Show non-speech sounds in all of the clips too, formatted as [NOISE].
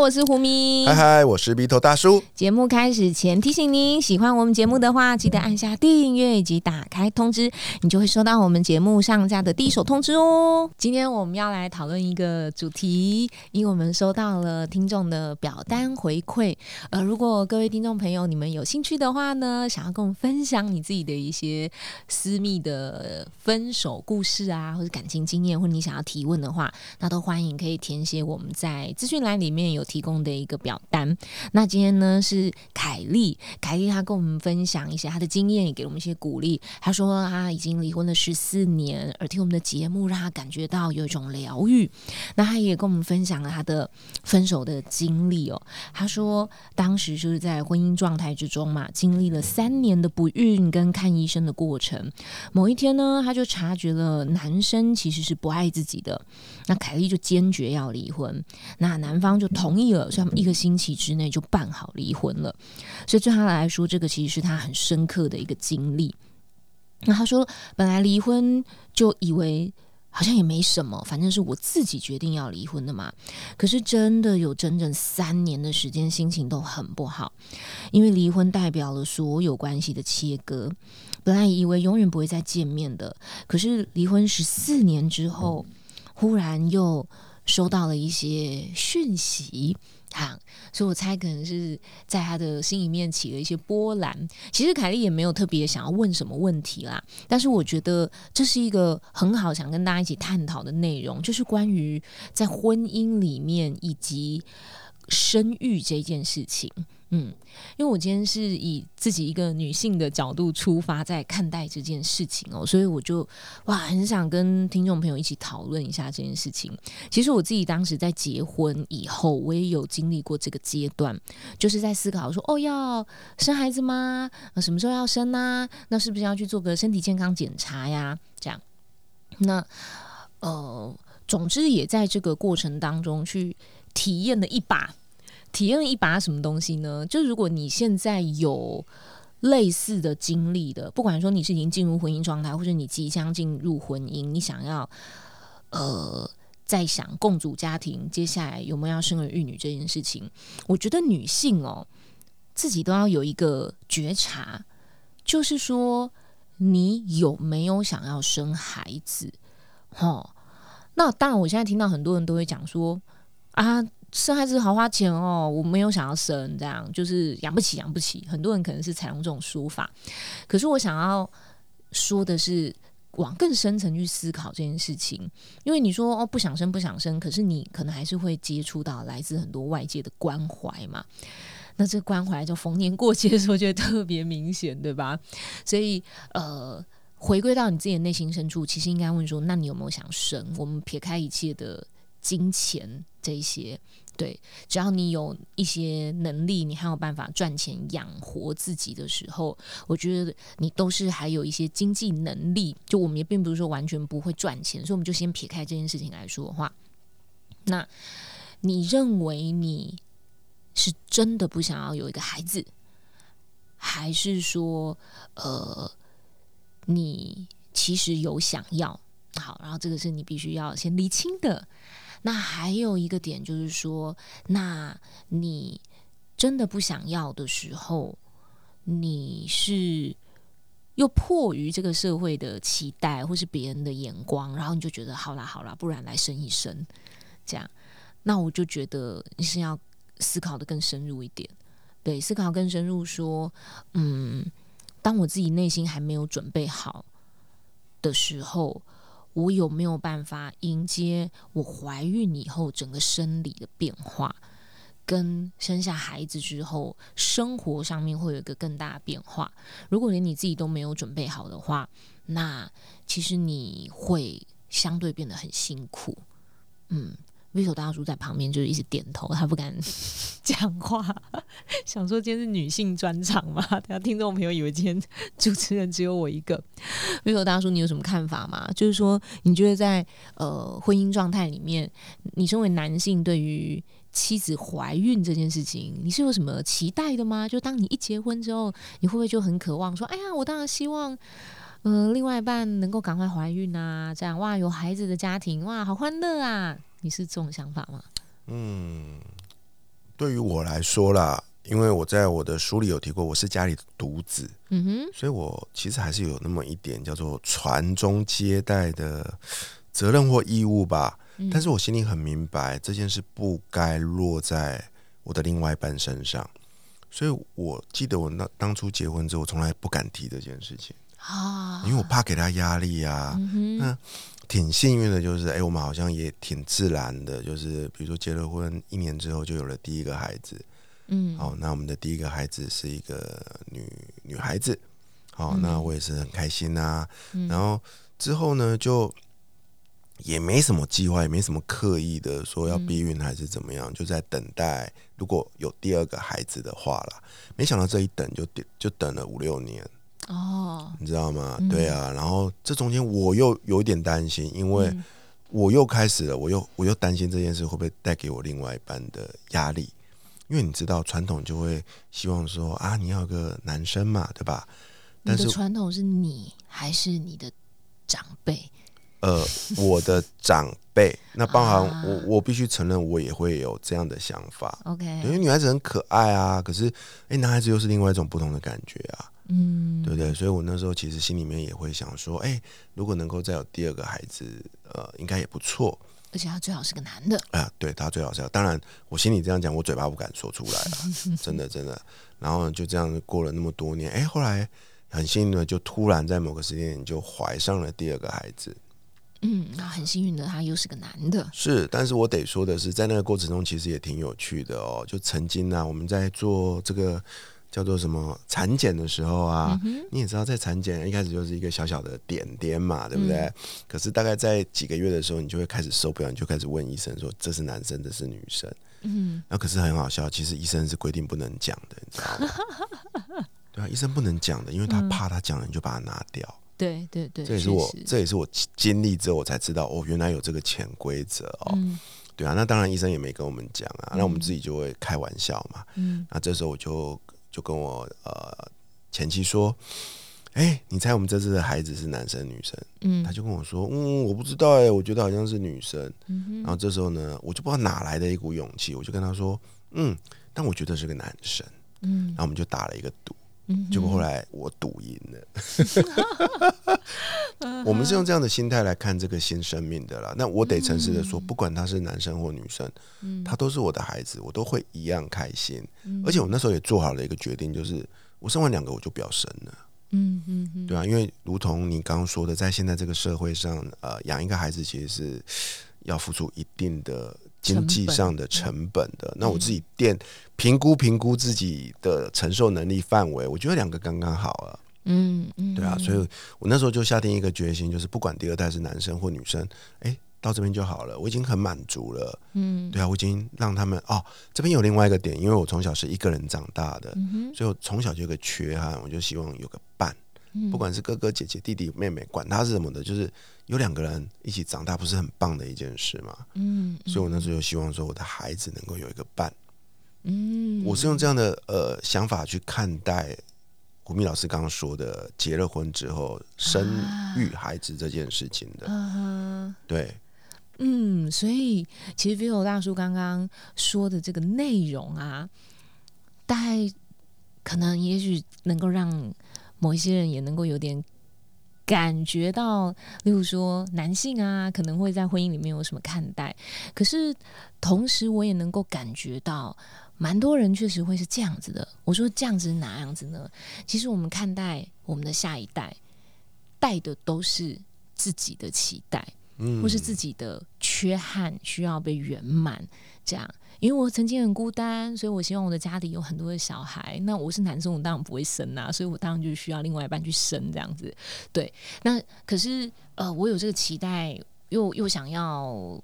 我是胡咪。嗨嗨，我是鼻头大叔。节目开始前提醒您，喜欢我们节目的话，记得按下订阅以及打开通知，你就会收到我们节目上架的第一手通知哦。今天我们要来讨论一个主题，因为我们收到了听众的表单回馈。呃，如果各位听众朋友你们有兴趣的话呢，想要跟我们分享你自己的一些私密的分手故事啊，或者感情经验，或者你想要提问的话，那都欢迎可以填写我们在资讯栏里。里面有提供的一个表单，那今天呢是凯丽，凯丽她跟我们分享一些她的经验，也给我们一些鼓励。她说她已经离婚了十四年，而听我们的节目让她感觉到有一种疗愈。那她也跟我们分享了她的分手的经历哦。她说当时就是在婚姻状态之中嘛，经历了三年的不孕跟看医生的过程。某一天呢，她就察觉了男生其实是不爱自己的，那凯丽就坚决要离婚。那男方。就同意了，所以他们一个星期之内就办好离婚了。所以对他来说，这个其实是他很深刻的一个经历。那他说，本来离婚就以为好像也没什么，反正是我自己决定要离婚的嘛。可是真的有整整三年的时间，心情都很不好，因为离婚代表了所有关系的切割。本来以为永远不会再见面的，可是离婚十四年之后，忽然又。收到了一些讯息，哈，所以我猜可能是在他的心里面起了一些波澜。其实凯莉也没有特别想要问什么问题啦，但是我觉得这是一个很好想跟大家一起探讨的内容，就是关于在婚姻里面以及生育这件事情。嗯，因为我今天是以自己一个女性的角度出发，在看待这件事情哦，所以我就哇，很想跟听众朋友一起讨论一下这件事情。其实我自己当时在结婚以后，我也有经历过这个阶段，就是在思考说，哦，要生孩子吗？什么时候要生呢？那是不是要去做个身体健康检查呀？这样，那呃，总之也在这个过程当中去体验了一把。体验一把什么东西呢？就是如果你现在有类似的经历的，不管说你是已经进入婚姻状态，或者你即将进入婚姻，你想要呃在想共组家庭，接下来有没有要生儿育女这件事情，我觉得女性哦自己都要有一个觉察，就是说你有没有想要生孩子？哦，那当然，我现在听到很多人都会讲说啊。生孩子好花钱哦，我没有想要生，这样就是养不起，养不起。很多人可能是采用这种说法，可是我想要说的是，往更深层去思考这件事情。因为你说哦，不想生，不想生，可是你可能还是会接触到来自很多外界的关怀嘛。那这关怀就逢年过节的时候就会特别明显，对吧？所以呃，回归到你自己的内心深处，其实应该问说，那你有没有想生？我们撇开一切的金钱这些。对，只要你有一些能力，你还有办法赚钱养活自己的时候，我觉得你都是还有一些经济能力。就我们也并不是说完全不会赚钱，所以我们就先撇开这件事情来说的话，那你认为你是真的不想要有一个孩子，还是说，呃，你其实有想要？好，然后这个是你必须要先理清的。那还有一个点就是说，那你真的不想要的时候，你是又迫于这个社会的期待或是别人的眼光，然后你就觉得好啦好啦，不然来生一生这样。那我就觉得你是要思考的更深入一点，对，思考更深入说，嗯，当我自己内心还没有准备好的时候。我有没有办法迎接我怀孕以后整个生理的变化，跟生下孩子之后生活上面会有一个更大的变化？如果连你自己都没有准备好的话，那其实你会相对变得很辛苦。嗯，Vito 大叔在旁边就是一直点头，他不敢 [LAUGHS] 讲话，想说今天是女性专场嘛，等下听众朋友以为今天主持人只有我一个。Vito 大叔，你有什么看法吗？就是说，你觉得在呃婚姻状态里面，你身为男性对于妻子怀孕这件事情，你是有什么期待的吗？就当你一结婚之后，你会不会就很渴望说，哎呀，我当然希望。呃，另外一半能够赶快怀孕啊，这样哇，有孩子的家庭哇，好欢乐啊！你是这种想法吗？嗯，对于我来说啦，因为我在我的书里有提过，我是家里的独子，嗯哼，所以我其实还是有那么一点叫做传宗接代的责任或义务吧。但是我心里很明白，这件事不该落在我的另外一半身上，所以我记得我那当初结婚之后，我从来不敢提这件事情。啊，因为我怕给他压力啊。那挺幸运的，就是哎，我们好像也挺自然的，就是比如说结了婚一年之后就有了第一个孩子。嗯，好，那我们的第一个孩子是一个女女孩子。好，那我也是很开心呐。然后之后呢，就也没什么计划，也没什么刻意的说要避孕还是怎么样，就在等待如果有第二个孩子的话啦。没想到这一等就就等了五六年。哦，你知道吗？对啊，然后这中间我又有点担心，因为我又开始了，我又我又担心这件事会不会带给我另外一半的压力，因为你知道传统就会希望说啊，你要个男生嘛，对吧？但是传统是你还是你的长辈？呃，我的长辈，[LAUGHS] 那包含我，我必须承认，我也会有这样的想法。OK，因为女孩子很可爱啊，可是哎，男孩子又是另外一种不同的感觉啊。嗯，对？所以我那时候其实心里面也会想说，哎，如果能够再有第二个孩子，呃，应该也不错。而且他最好是个男的。啊，对他最好是要，当然我心里这样讲，我嘴巴不敢说出来了，[LAUGHS] 真的真的。然后就这样过了那么多年，哎，后来很幸运的，就突然在某个时间点就怀上了第二个孩子。嗯，那很幸运的，他又是个男的。是，但是我得说的是，在那个过程中，其实也挺有趣的哦。就曾经呢，我们在做这个。叫做什么产检的时候啊，你也知道，在产检一开始就是一个小小的点点嘛，对不对？可是大概在几个月的时候，你就会开始受不了，你就开始问医生说：“这是男生，这是女生。”嗯，那可是很好笑，其实医生是规定不能讲的，你知道吗？[LAUGHS] 对啊，医生不能讲的，因为他怕他讲了你就把它拿掉。对对对，这也是我这也是我经历之后我才知道哦，原来有这个潜规则哦。对啊，那当然医生也没跟我们讲啊，那我们自己就会开玩笑嘛。嗯，那这时候我就。就跟我呃前妻说，哎，你猜我们这次的孩子是男生女生？嗯，他就跟我说，嗯，我不知道哎，我觉得好像是女生。嗯然后这时候呢，我就不知道哪来的一股勇气，我就跟他说，嗯，但我觉得是个男生。嗯，然后我们就打了一个赌。结果后来我赌赢了。我们是用这样的心态来看这个新生命的啦。那我得诚实的说，不管他是男生或女生，他都是我的孩子，我都会一样开心。而且我那时候也做好了一个决定，就是我生完两个我就不要生了。嗯嗯嗯，对啊，因为如同你刚刚说的，在现在这个社会上，呃，养一个孩子其实是要付出一定的。经济上的成本的，那我自己店评估评估自己的承受能力范围，我觉得两个刚刚好了。嗯嗯，对啊，所以我那时候就下定一个决心，就是不管第二代是男生或女生，哎，到这边就好了，我已经很满足了。嗯，对啊，我已经让他们哦，这边有另外一个点，因为我从小是一个人长大的，所以我从小就有个缺憾，我就希望有个伴。不管是哥哥姐姐弟弟妹妹，管他是什么的，就是有两个人一起长大，不是很棒的一件事吗？嗯，所以我那时候就希望说，我的孩子能够有一个伴。嗯，我是用这样的呃想法去看待古密老师刚刚说的结了婚之后生育孩子这件事情的。对，嗯，所以其实 Vivo 大叔刚刚说的这个内容啊，大概可能也许能够让。某一些人也能够有点感觉到，例如说男性啊，可能会在婚姻里面有什么看待。可是同时，我也能够感觉到，蛮多人确实会是这样子的。我说这样子哪样子呢？其实我们看待我们的下一代，带的都是自己的期待，或是自己的缺憾需要被圆满，这样。因为我曾经很孤单，所以我希望我的家里有很多的小孩。那我是男生，我当然不会生啊，所以我当然就需要另外一半去生这样子。对，那可是呃，我有这个期待，又又想要，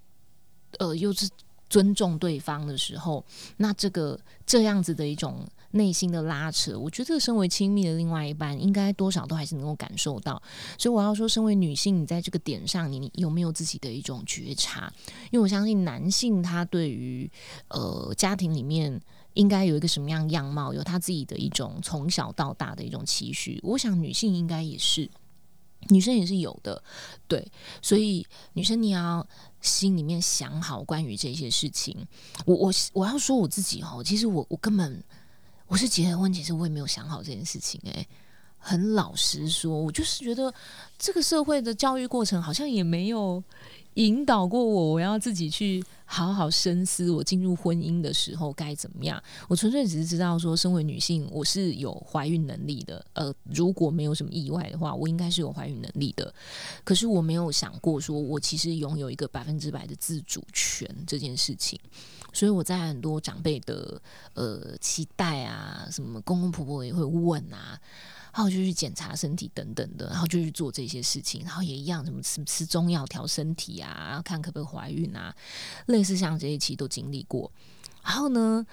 呃，又是尊重对方的时候，那这个这样子的一种内心的拉扯，我觉得身为亲密的另外一半，应该多少都还是能够感受到。所以我要说，身为女性，你在这个点上，你有没有自己的一种觉察？因为我相信男性他对于呃家庭里面应该有一个什么样样貌，有他自己的一种从小到大的一种期许。我想女性应该也是。女生也是有的，对，所以女生你要心里面想好关于这些事情。我我我要说我自己哦，其实我我根本我是结婚，其实我也没有想好这件事情。诶，很老实说，我就是觉得这个社会的教育过程好像也没有。引导过我，我要自己去好好深思。我进入婚姻的时候该怎么样？我纯粹只是知道说，身为女性，我是有怀孕能力的。呃，如果没有什么意外的话，我应该是有怀孕能力的。可是我没有想过，说我其实拥有一个百分之百的自主权这件事情。所以我在很多长辈的呃期待啊，什么公公婆婆也会问啊。然后就去检查身体等等的，然后就去做这些事情，然后也一样，什么吃吃中药调身体啊，看可不可以怀孕啊，类似像这一期都经历过。然后呢，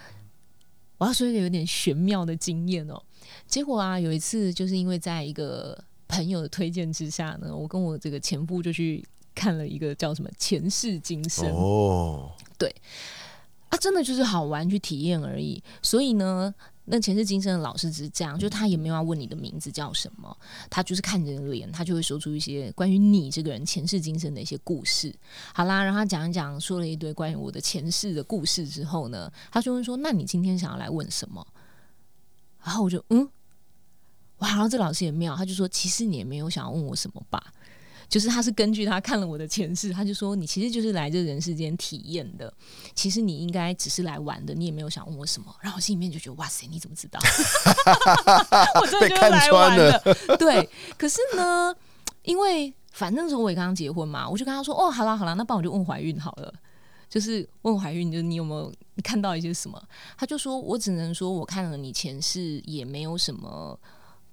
我要说一个有点玄妙的经验哦。结果啊，有一次就是因为在一个朋友的推荐之下呢，我跟我这个前夫就去看了一个叫什么前世今生哦，对，啊，真的就是好玩去体验而已。所以呢。那前世今生的老师只是这样，就他也没有要问你的名字叫什么，他就是看着脸，他就会说出一些关于你这个人前世今生的一些故事。好啦，然后他讲一讲，说了一堆关于我的前世的故事之后呢，他就问说：“那你今天想要来问什么？”然后我就嗯，哇，然后这老师也妙，他就说：“其实你也没有想要问我什么吧。”就是他是根据他看了我的前世，他就说你其实就是来这人世间体验的，其实你应该只是来玩的，你也没有想问我什么。然后我心里面就觉得哇塞，你怎么知道？[LAUGHS] 我真的就是来玩的。对，可是呢，因为反正时候我也刚刚结婚嘛，我就跟他说哦，好啦好啦，那帮我就问怀孕好了，就是问怀孕，就是你有没有你看到一些什么？他就说我只能说我看了你前世也没有什么。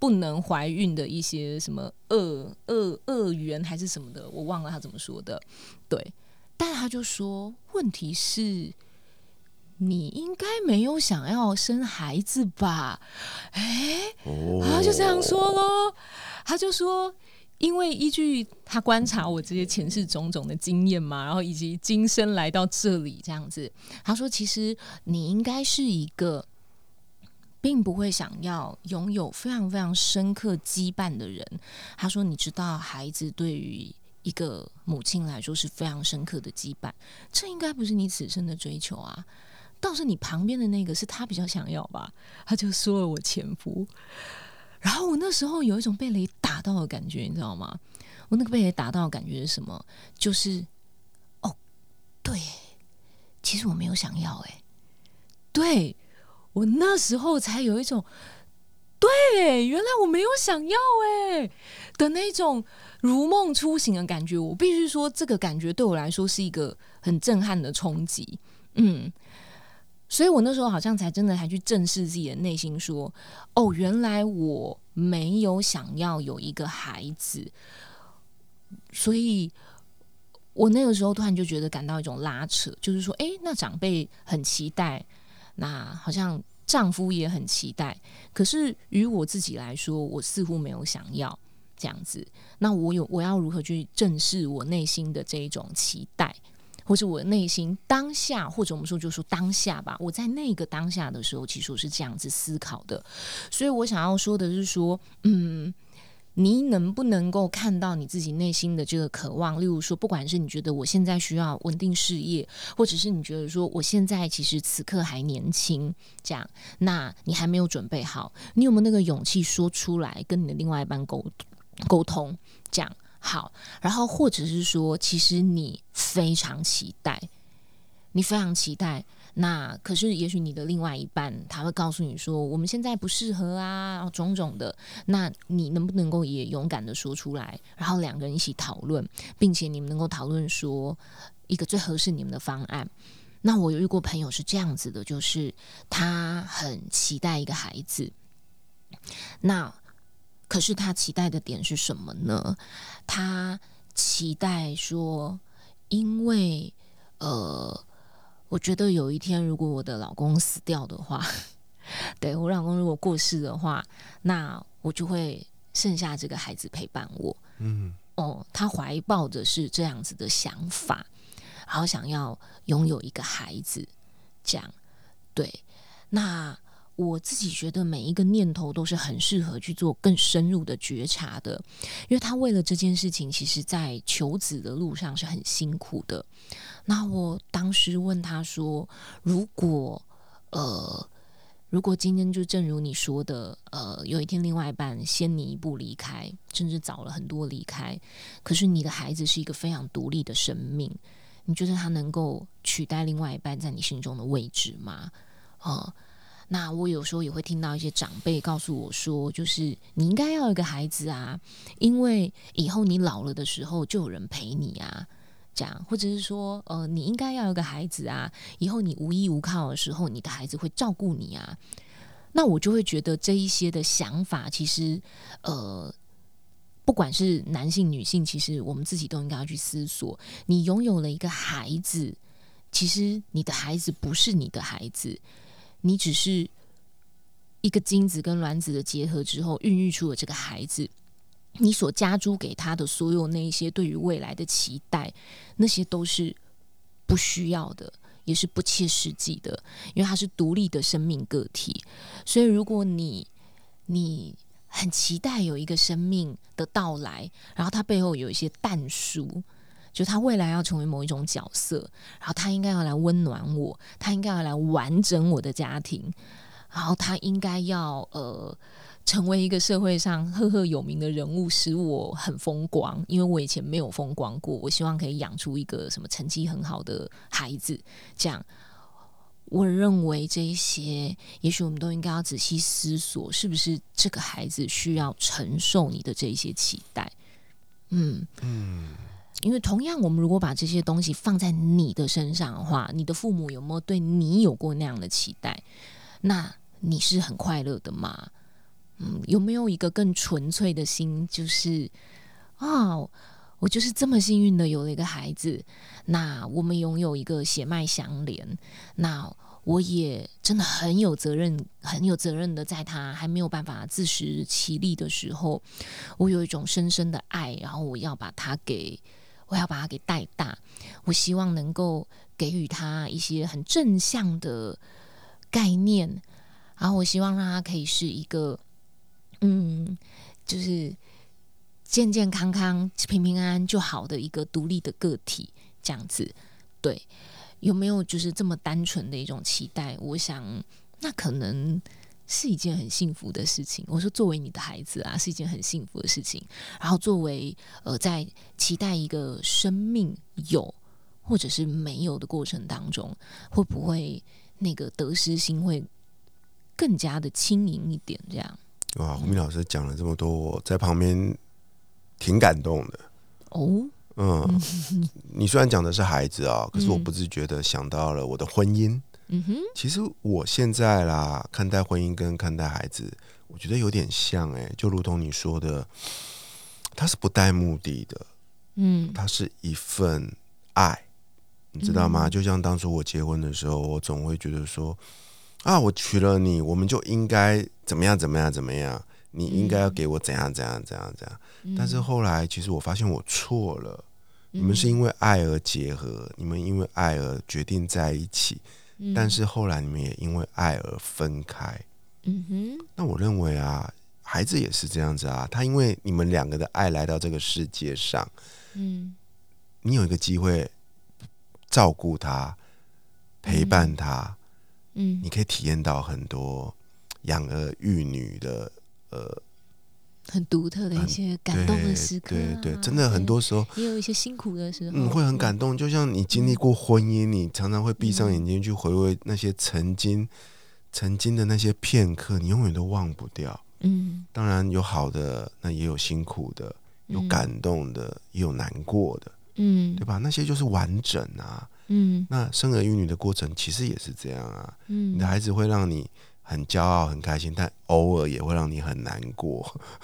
不能怀孕的一些什么恶恶恶缘还是什么的，我忘了他怎么说的。对，但他就说，问题是，你应该没有想要生孩子吧？哎，然后就这样说喽。他就说，因为依据他观察我这些前世种种的经验嘛，然后以及今生来到这里这样子，他说，其实你应该是一个。并不会想要拥有非常非常深刻羁绊的人。他说：“你知道，孩子对于一个母亲来说是非常深刻的羁绊，这应该不是你此生的追求啊。倒是你旁边的那个是他比较想要吧？”他就说了我前夫。然后我那时候有一种被雷打到的感觉，你知道吗？我那个被雷打到的感觉是什么？就是哦，对，其实我没有想要，哎，对。我那时候才有一种，对，原来我没有想要哎的那种如梦初醒的感觉。我必须说，这个感觉对我来说是一个很震撼的冲击。嗯，所以我那时候好像才真的才去正视自己的内心，说：“哦，原来我没有想要有一个孩子。”所以，我那个时候突然就觉得感到一种拉扯，就是说，哎，那长辈很期待。那好像丈夫也很期待，可是于我自己来说，我似乎没有想要这样子。那我有我要如何去正视我内心的这一种期待，或者我内心当下，或者我们说就说当下吧。我在那个当下的时候，其实我是这样子思考的。所以我想要说的是说，嗯。你能不能够看到你自己内心的这个渴望？例如说，不管是你觉得我现在需要稳定事业，或者是你觉得说我现在其实此刻还年轻，这样，那你还没有准备好，你有没有那个勇气说出来跟你的另外一半沟沟通？这样好，然后或者是说，其实你非常期待，你非常期待。那可是，也许你的另外一半他会告诉你说，我们现在不适合啊，种种的。那你能不能够也勇敢的说出来，然后两个人一起讨论，并且你们能够讨论说一个最合适你们的方案？那我有遇过朋友是这样子的，就是他很期待一个孩子，那可是他期待的点是什么呢？他期待说，因为呃。我觉得有一天如果我的老公死掉的话，[LAUGHS] 对我老公如果过世的话，那我就会剩下这个孩子陪伴我。嗯，哦，他怀抱着是这样子的想法，然后想要拥有一个孩子，这样对。那我自己觉得每一个念头都是很适合去做更深入的觉察的，因为他为了这件事情，其实在求子的路上是很辛苦的。那我当时问他说：“如果呃，如果今天就正如你说的，呃，有一天另外一半先你一步离开，甚至早了很多离开，可是你的孩子是一个非常独立的生命，你觉得他能够取代另外一半在你心中的位置吗？”啊？那我有时候也会听到一些长辈告诉我说，就是你应该要一个孩子啊，因为以后你老了的时候就有人陪你啊，这样，或者是说，呃，你应该要一个孩子啊，以后你无依无靠的时候，你的孩子会照顾你啊。那我就会觉得这一些的想法，其实，呃，不管是男性女性，其实我们自己都应该要去思索。你拥有了一个孩子，其实你的孩子不是你的孩子。你只是一个精子跟卵子的结合之后，孕育出了这个孩子。你所加诸给他的所有那一些对于未来的期待，那些都是不需要的，也是不切实际的，因为他是独立的生命个体。所以，如果你你很期待有一个生命的到来，然后他背后有一些淡书。就他未来要成为某一种角色，然后他应该要来温暖我，他应该要来完整我的家庭，然后他应该要呃成为一个社会上赫赫有名的人物，使我很风光，因为我以前没有风光过。我希望可以养出一个什么成绩很好的孩子，这样。我认为这一些，也许我们都应该要仔细思索，是不是这个孩子需要承受你的这一些期待？嗯嗯。因为同样，我们如果把这些东西放在你的身上的话，你的父母有没有对你有过那样的期待？那你是很快乐的吗？嗯，有没有一个更纯粹的心，就是啊，我就是这么幸运的有了一个孩子，那我们拥有一个血脉相连，那我也真的很有责任，很有责任的，在他还没有办法自食其力的时候，我有一种深深的爱，然后我要把他给。我要把他给带大，我希望能够给予他一些很正向的概念，然后我希望让他可以是一个，嗯，就是健健康康、平平安安就好的一个独立的个体，这样子。对，有没有就是这么单纯的一种期待？我想，那可能。是一件很幸福的事情。我说，作为你的孩子啊，是一件很幸福的事情。然后，作为呃，在期待一个生命有或者是没有的过程当中，会不会那个得失心会更加的轻盈一点？这样哇，胡明老师讲了这么多，我在旁边挺感动的。哦，嗯，[LAUGHS] 你虽然讲的是孩子啊，可是我不自觉的想到了我的婚姻。嗯哼，其实我现在啦，看待婚姻跟看待孩子，我觉得有点像哎，就如同你说的，它是不带目的的，嗯，它是一份爱，你知道吗？就像当初我结婚的时候，我总会觉得说，啊，我娶了你，我们就应该怎么样怎么样怎么样，你应该要给我怎样怎样怎样怎样。但是后来，其实我发现我错了，你们是因为爱而结合，你们因为爱而决定在一起。但是后来你们也因为爱而分开，嗯哼。那我认为啊，孩子也是这样子啊。他因为你们两个的爱来到这个世界上，嗯，你有一个机会照顾他、陪伴他，嗯，你可以体验到很多养儿育女的呃。很独特的一些感动的时刻，对对，真的很多时候也有一些辛苦的时候，嗯，会很感动。就像你经历过婚姻，你常常会闭上眼睛去回味那些曾经、曾经的那些片刻，你永远都忘不掉。嗯，当然有好的，那也有辛苦的，有感动的，也有难过的，嗯，对吧？那些就是完整啊。嗯，那生儿育女的过程其实也是这样啊。嗯，你的孩子会让你。很骄傲，很开心，但偶尔也会让你很难过，[LAUGHS]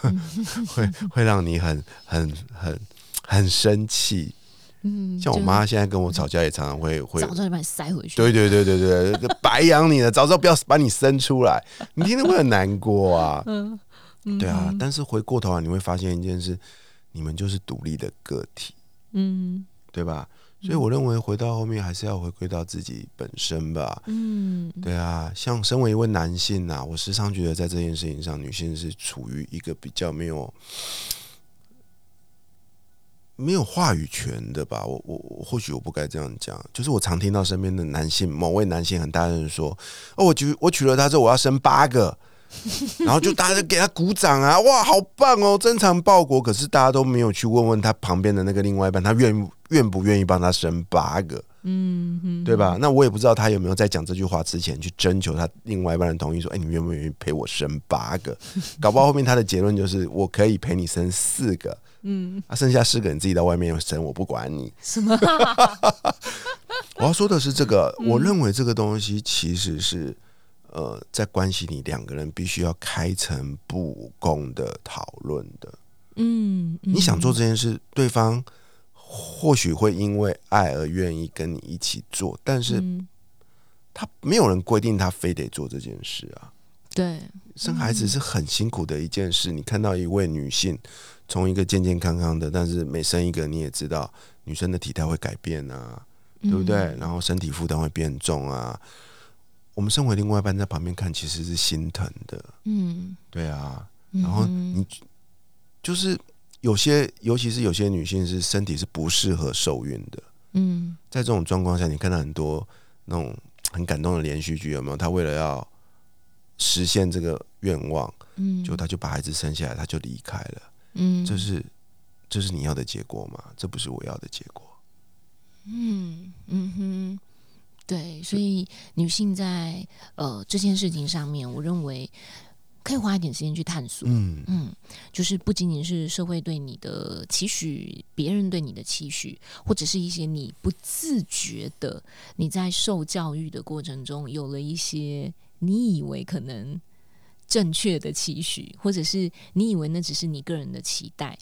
会会让你很很很很生气，嗯，像我妈现在跟我吵架，也常常会会早知道就把你塞回去。对对对对对，[LAUGHS] 白养你了，早知道不要把你生出来，你听着会很难过啊。嗯，对啊。但是回过头来，你会发现一件事，你们就是独立的个体，嗯，对吧？所以我认为回到后面还是要回归到自己本身吧。嗯，对啊，像身为一位男性呐，我时常觉得在这件事情上，女性是处于一个比较没有没有话语权的吧。我我或许我不该这样讲，就是我常听到身边的男性某位男性很大声说：“哦，我娶我娶了她之后，我要生八个。”然后就大家给他鼓掌啊，哇，好棒哦，珍藏报国。可是大家都没有去问问他旁边的那个另外一半，他愿愿不愿意帮他生八个？嗯，对吧？那我也不知道他有没有在讲这句话之前去征求他另外一半的同意，说，哎，你愿不愿意陪我生八个？[LAUGHS] 搞不好后面他的结论就是我可以陪你生四个，嗯，啊，剩下四个你自己到外面生，我不管你。什么？[LAUGHS] 我要说的是这个，我认为这个东西其实是。呃，在关系里，两个人必须要开诚布公的讨论的。嗯，你想做这件事，对方或许会因为爱而愿意跟你一起做，但是他没有人规定他非得做这件事啊。对，生孩子是很辛苦的一件事。你看到一位女性从一个健健康康的，但是每生一个，你也知道女生的体态会改变啊，对不对？然后身体负担会变重啊。我们身为另外一半在旁边看，其实是心疼的。嗯，对啊。然后你就是有些，尤其是有些女性是身体是不适合受孕的。嗯，在这种状况下，你看到很多那种很感动的连续剧，有没有？她为了要实现这个愿望，嗯，就她就把孩子生下来，她就离开了。嗯，这是这是你要的结果吗？这不是我要的结果。嗯嗯哼。对，所以女性在呃这件事情上面，我认为可以花一点时间去探索。嗯嗯，就是不仅仅是社会对你的期许，别人对你的期许，或者是一些你不自觉的你在受教育的过程中有了一些你以为可能正确的期许，或者是你以为那只是你个人的期待。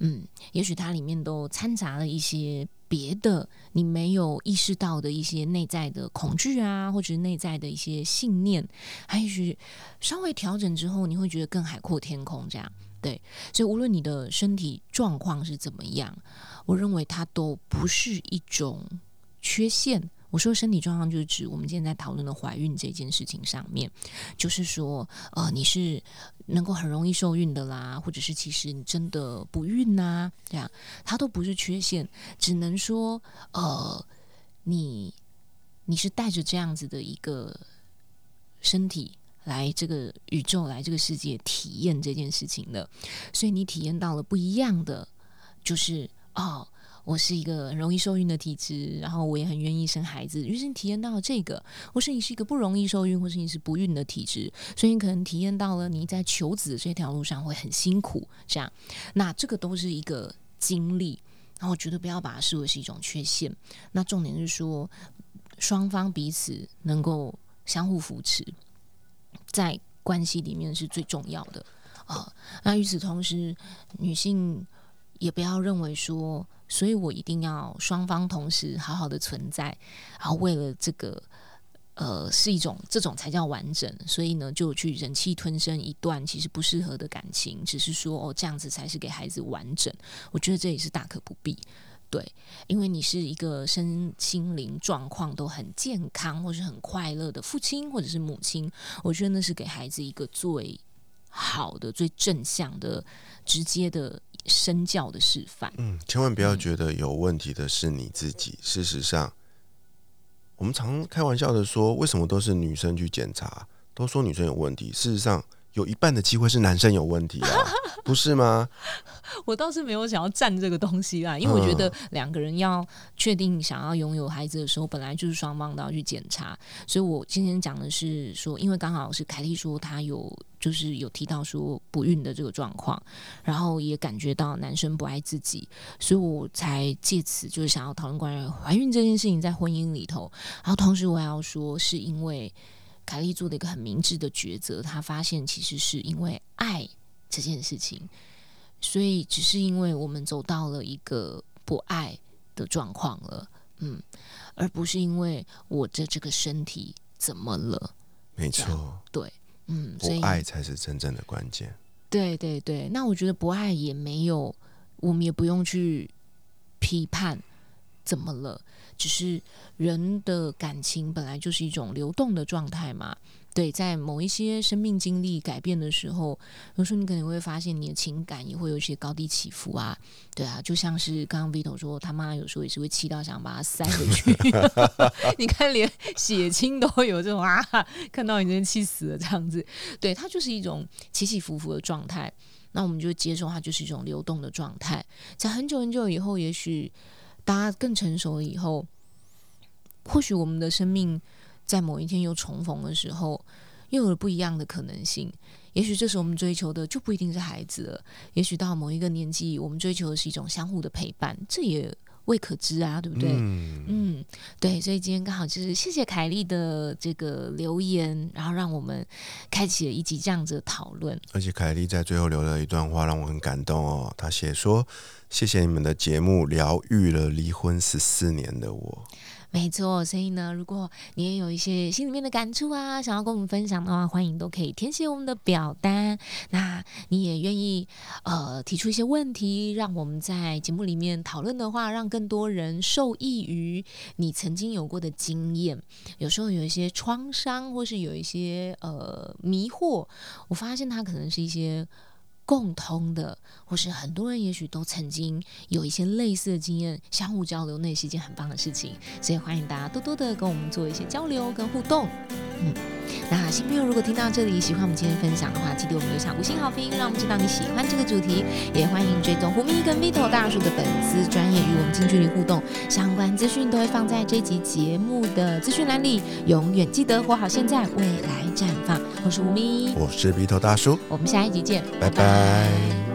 嗯，也许它里面都掺杂了一些。别的你没有意识到的一些内在的恐惧啊，或者是内在的一些信念，还许稍微调整之后，你会觉得更海阔天空。这样对，所以无论你的身体状况是怎么样，我认为它都不是一种缺陷。我说身体状况就是指我们今天在讨论的怀孕这件事情上面，就是说，呃，你是能够很容易受孕的啦，或者是其实你真的不孕呐，这样它都不是缺陷，只能说，呃，你你是带着这样子的一个身体来这个宇宙来这个世界体验这件事情的，所以你体验到了不一样的，就是哦。我是一个很容易受孕的体质，然后我也很愿意生孩子。于是你体验到了这个，或是你是一个不容易受孕，或是你是不孕的体质，所以你可能体验到了你在求子这条路上会很辛苦。这样，那这个都是一个经历，然后我觉得不要把它视为是一种缺陷。那重点是说，双方彼此能够相互扶持，在关系里面是最重要的啊。那与此同时，女性也不要认为说。所以我一定要双方同时好好的存在，然后为了这个，呃，是一种这种才叫完整。所以呢，就去忍气吞声一段其实不适合的感情，只是说哦，这样子才是给孩子完整。我觉得这也是大可不必。对，因为你是一个身心灵状况都很健康或是很快乐的父亲或者是母亲，我觉得那是给孩子一个最好的、最正向的、直接的。身教的示范。嗯，千万不要觉得有问题的是你自己。事实上，我们常开玩笑的说，为什么都是女生去检查，都说女生有问题？事实上。有一半的机会是男生有问题啊，[LAUGHS] 不是吗？我倒是没有想要占这个东西啦，因为我觉得两个人要确定想要拥有孩子的时候，本来就是双方都要去检查。所以我今天讲的是说，因为刚好是凯莉说她有就是有提到说不孕的这个状况，然后也感觉到男生不爱自己，所以我才借此就是想要讨论关于怀孕这件事情在婚姻里头。然后同时我还要说，是因为。凯莉做的一个很明智的抉择，她发现其实是因为爱这件事情，所以只是因为我们走到了一个不爱的状况了，嗯，而不是因为我的这个身体怎么了。没错，对，嗯，所以爱才是真正的关键。对对对，那我觉得不爱也没有，我们也不用去批判怎么了，只是人的感情本来就是一种流动的状态嘛。对，在某一些生命经历改变的时候，有时候你可能会发现你的情感也会有一些高低起伏啊。对啊，就像是刚刚 Vito 说，他妈有时候也是会气到想把他塞回去。[LAUGHS] 你看，连血亲都有这种啊，看到你真气死了这样子。对，它就是一种起起伏伏的状态。那我们就接受它就是一种流动的状态。在很久很久以后，也许大家更成熟了以后，或许我们的生命。在某一天又重逢的时候，又有了不一样的可能性。也许这时我们追求的就不一定是孩子了。也许到某一个年纪，我们追求的是一种相互的陪伴，这也未可知啊，对不对？嗯，对。所以今天刚好就是谢谢凯莉的这个留言，然后让我们开启了一集这样子的讨论。而且凯莉在最后留了一段话，让我很感动哦。她写说：“谢谢你们的节目，疗愈了离婚十四年的我。”没错，所以呢，如果你也有一些心里面的感触啊，想要跟我们分享的话，欢迎都可以填写我们的表单。那你也愿意呃提出一些问题，让我们在节目里面讨论的话，让更多人受益于你曾经有过的经验。有时候有一些创伤，或是有一些呃迷惑，我发现它可能是一些。共通的，或是很多人也许都曾经有一些类似的经验，相互交流，那也是一件很棒的事情。所以欢迎大家多多的跟我们做一些交流跟互动。嗯，那新朋友如果听到这里，喜欢我们今天分享的话，记得我们留下五星好评，让我们知道你喜欢这个主题。也欢迎追踪胡咪跟 Vito 大叔的粉丝专业与我们近距离互动，相关资讯都会放在这集节目的资讯栏里。永远记得活好现在，未来绽放。我是胡咪，我是 Vito 大叔，我们下一集见，拜拜。night.